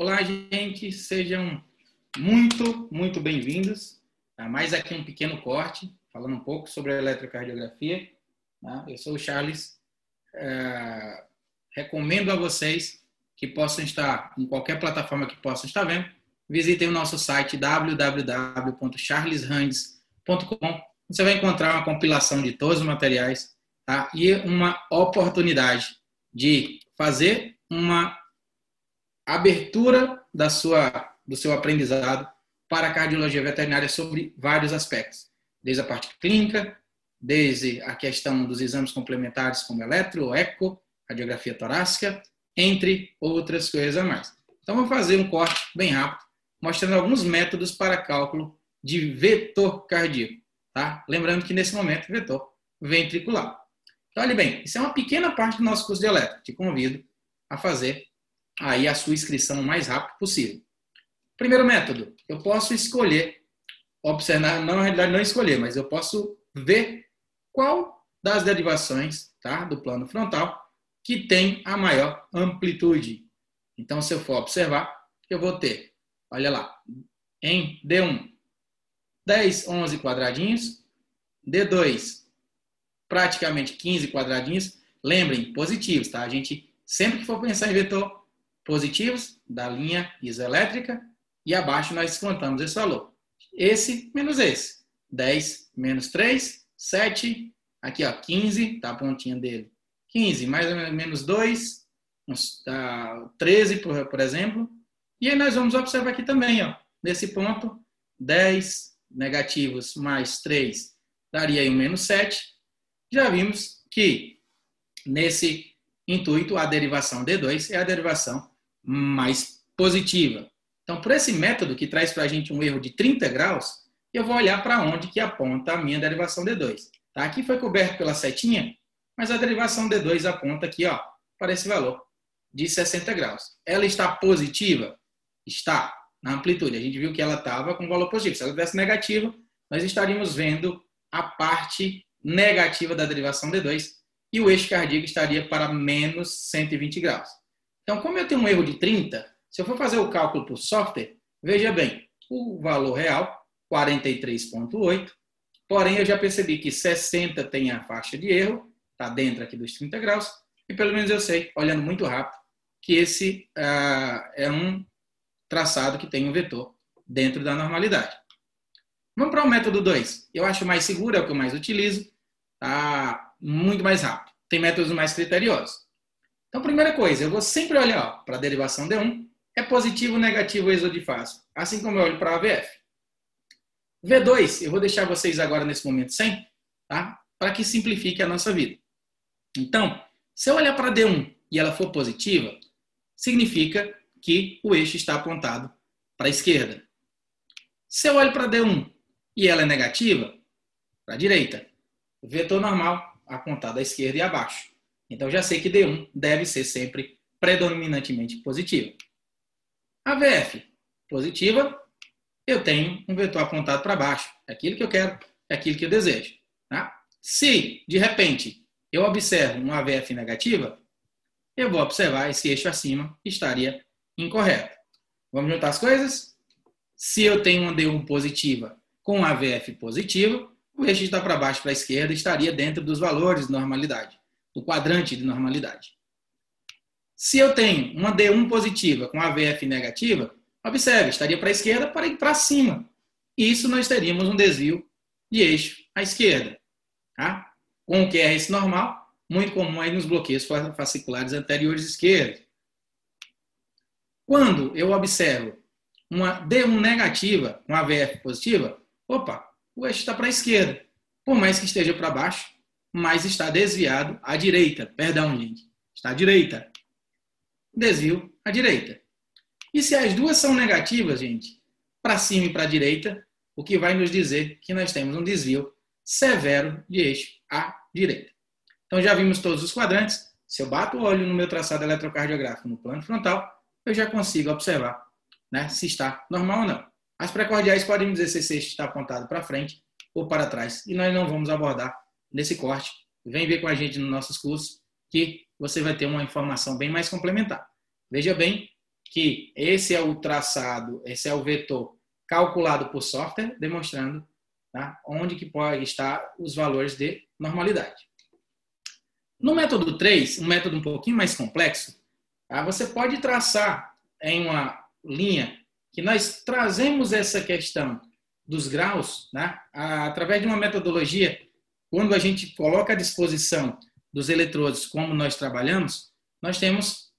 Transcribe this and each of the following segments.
Olá, gente, sejam muito, muito bem-vindos a mais aqui um pequeno corte, falando um pouco sobre a eletrocardiografia. Tá? Eu sou o Charles, é, recomendo a vocês que possam estar em qualquer plataforma que possam estar vendo, visitem o nosso site www.charlesrandes.com. Você vai encontrar uma compilação de todos os materiais tá? e uma oportunidade de fazer uma abertura da sua, do seu aprendizado para a cardiologia veterinária sobre vários aspectos, desde a parte clínica, desde a questão dos exames complementares como eletro, eco, radiografia torácica, entre outras coisas a mais. Então, vou fazer um corte bem rápido, mostrando alguns métodos para cálculo de vetor cardíaco. Tá? Lembrando que, nesse momento, vetor ventricular. Então, olhe bem, isso é uma pequena parte do nosso curso de eletro. Te convido a fazer aí a sua inscrição o mais rápido possível. Primeiro método, eu posso escolher, observar, não, na realidade não escolher, mas eu posso ver qual das derivações tá, do plano frontal que tem a maior amplitude. Então, se eu for observar, eu vou ter, olha lá, em D1, 10, 11 quadradinhos, D2, praticamente 15 quadradinhos. Lembrem, positivos, tá? A gente, sempre que for pensar em vetor, positivos da linha isoelétrica e abaixo nós descontamos esse valor. Esse menos esse. 10 menos 3, 7. Aqui, ó, 15, tá a pontinha dele. 15 mais ou menos 2, tá, 13, por, por exemplo. E aí nós vamos observar aqui também, ó, nesse ponto, 10 negativos mais 3 daria aí um menos 7. Já vimos que nesse intuito a derivação D2 é a derivação mais positiva. Então, por esse método que traz para a gente um erro de 30 graus, eu vou olhar para onde que aponta a minha derivação D2. Tá? Aqui foi coberto pela setinha, mas a derivação D2 aponta aqui ó, para esse valor de 60 graus. Ela está positiva? Está na amplitude. A gente viu que ela estava com valor positivo. Se ela tivesse negativa, nós estaríamos vendo a parte negativa da derivação D2 e o eixo cardíaco estaria para menos 120 graus. Então, como eu tenho um erro de 30, se eu for fazer o cálculo por software, veja bem, o valor real, 43,8, porém eu já percebi que 60 tem a faixa de erro, está dentro aqui dos 30 graus, e pelo menos eu sei, olhando muito rápido, que esse ah, é um traçado que tem um vetor dentro da normalidade. Vamos para o método 2. Eu acho mais seguro, é o que eu mais utilizo, tá muito mais rápido. Tem métodos mais criteriosos. Então, primeira coisa, eu vou sempre olhar para a derivação D1, é positivo negativo o exodifásico, assim como eu olho para a AVF. V2, eu vou deixar vocês agora nesse momento sem, tá? para que simplifique a nossa vida. Então, se eu olhar para D1 e ela for positiva, significa que o eixo está apontado para a esquerda. Se eu olho para D1 e ela é negativa, para a direita. Vetor normal apontado à esquerda e abaixo. Então já sei que D1 deve ser sempre predominantemente positivo. A VF positiva, eu tenho um vetor apontado para baixo. É aquilo que eu quero, é aquilo que eu desejo. Tá? Se, de repente, eu observo uma AVF negativa, eu vou observar esse eixo acima estaria incorreto. Vamos juntar as coisas? Se eu tenho uma D1 positiva com AVF positiva, o eixo está para baixo para a esquerda estaria dentro dos valores de normalidade do quadrante de normalidade. Se eu tenho uma D1 positiva com AVF negativa, observe, estaria para a esquerda para ir para cima. Isso nós teríamos um desvio de eixo à esquerda. Tá? Com o QRS normal, muito comum aí nos bloqueios fasciculares anteriores esquerdos. Quando eu observo uma D1 negativa com AVF positiva, opa, o eixo está para a esquerda. Por mais que esteja para baixo, mas está desviado à direita. Perdão, gente. Está à direita. Desvio à direita. E se as duas são negativas, gente, para cima e para a direita, o que vai nos dizer que nós temos um desvio severo de eixo à direita. Então já vimos todos os quadrantes. Se eu bato o olho no meu traçado eletrocardiográfico no plano frontal, eu já consigo observar né, se está normal ou não. As precordiais podem dizer se esse eixo está apontado para frente ou para trás. E nós não vamos abordar nesse corte. Vem ver com a gente nos nossos cursos que você vai ter uma informação bem mais complementar. Veja bem que esse é o traçado, esse é o vetor calculado por software, demonstrando tá, onde que pode estar os valores de normalidade. No método 3, um método um pouquinho mais complexo, tá, você pode traçar em uma linha que nós trazemos essa questão dos graus, né, através de uma metodologia, quando a gente coloca à disposição dos eletrodos como nós trabalhamos, nós temos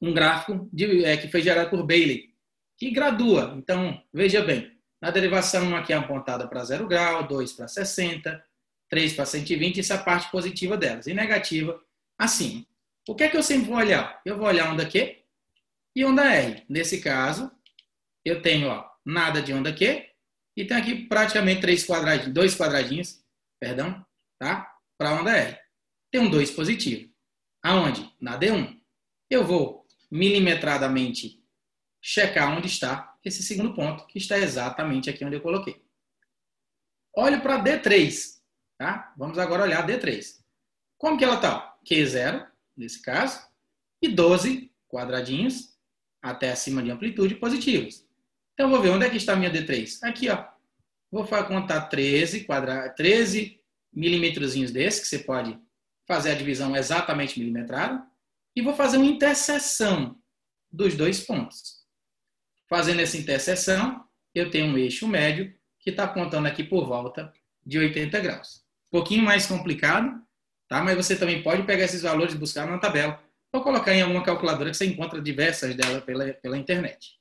um gráfico de, é, que foi gerado por Bailey, que gradua. Então, veja bem, na derivação aqui é apontada para 0 grau, 2 para 60, 3 para 120, isso é a parte positiva delas, e negativa acima. O que é que eu sempre vou olhar? Eu vou olhar onda Q e onda R. Nesse caso, eu tenho ó, nada de onda Q e tenho aqui praticamente três quadradinhos, dois quadradinhos, perdão, tá? Para onda R. Tem um 2 positivo. Aonde? Na D1. Eu vou milimetradamente checar onde está esse segundo ponto, que está exatamente aqui onde eu coloquei. Olho para D3. Tá? Vamos agora olhar D3. Como que ela está? Q0, nesse caso, e 12 quadradinhos até acima de amplitude positivos. Então, eu vou ver onde é que está a minha D3. Aqui, ó. Vou contar 13, quadra... 13 milímetrozinhos desse, que você pode fazer a divisão exatamente milimetrada, e vou fazer uma interseção dos dois pontos. Fazendo essa interseção, eu tenho um eixo médio que está apontando aqui por volta de 80 graus. Um pouquinho mais complicado, tá? mas você também pode pegar esses valores e buscar na tabela, ou colocar em alguma calculadora que você encontra diversas delas pela, pela internet.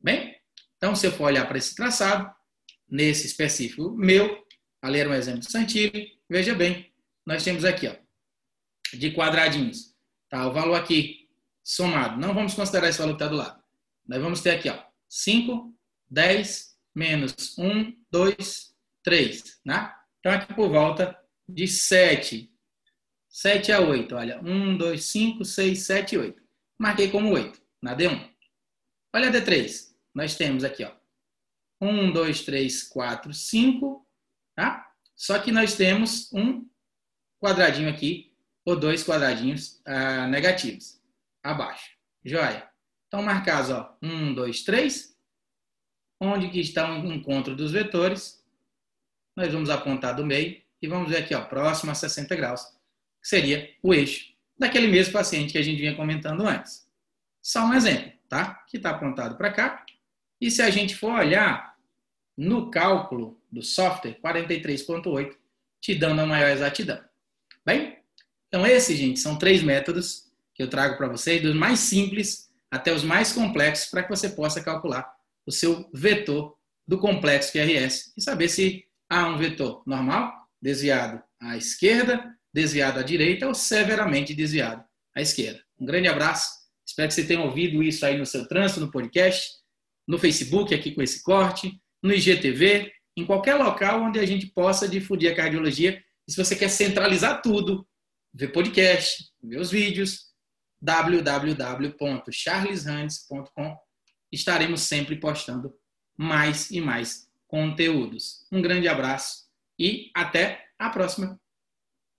Bem, então se eu for olhar para esse traçado, nesse específico meu, ali era um exemplo de Santilli, veja bem, nós temos aqui, ó, de quadradinhos. Tá? O valor aqui somado. Não vamos considerar esse valor que está do lado. Nós vamos ter aqui ó, 5, 10, menos 1, 2, 3. Né? Então, aqui por volta de 7. 7 a 8. Olha, 1, 2, 5, 6, 7, 8. Marquei como 8 na D1. Olha a D3. Nós temos aqui, ó, 1, 2, 3, 4, 5. Tá? Só que nós temos um quadradinho aqui ou dois quadradinhos ah, negativos abaixo. Joia? Então, marcados, ó, um, dois, três. Onde que está o encontro dos vetores? Nós vamos apontar do meio e vamos ver aqui, ó, próximo a 60 graus, que seria o eixo daquele mesmo paciente que a gente vinha comentando antes. Só um exemplo, tá? Que está apontado para cá. E se a gente for olhar no cálculo do software, 43.8, te dando a maior exatidão. Bem, então, esses, gente, são três métodos que eu trago para vocês, dos mais simples até os mais complexos, para que você possa calcular o seu vetor do complexo QRS e saber se há um vetor normal, desviado à esquerda, desviado à direita ou severamente desviado à esquerda. Um grande abraço, espero que você tenha ouvido isso aí no seu trânsito, no podcast, no Facebook, aqui com esse corte, no IGTV, em qualquer local onde a gente possa difundir a cardiologia. E se você quer centralizar tudo ver podcast, os vídeos, www.charleshands.com. Estaremos sempre postando mais e mais conteúdos. Um grande abraço e até a próxima.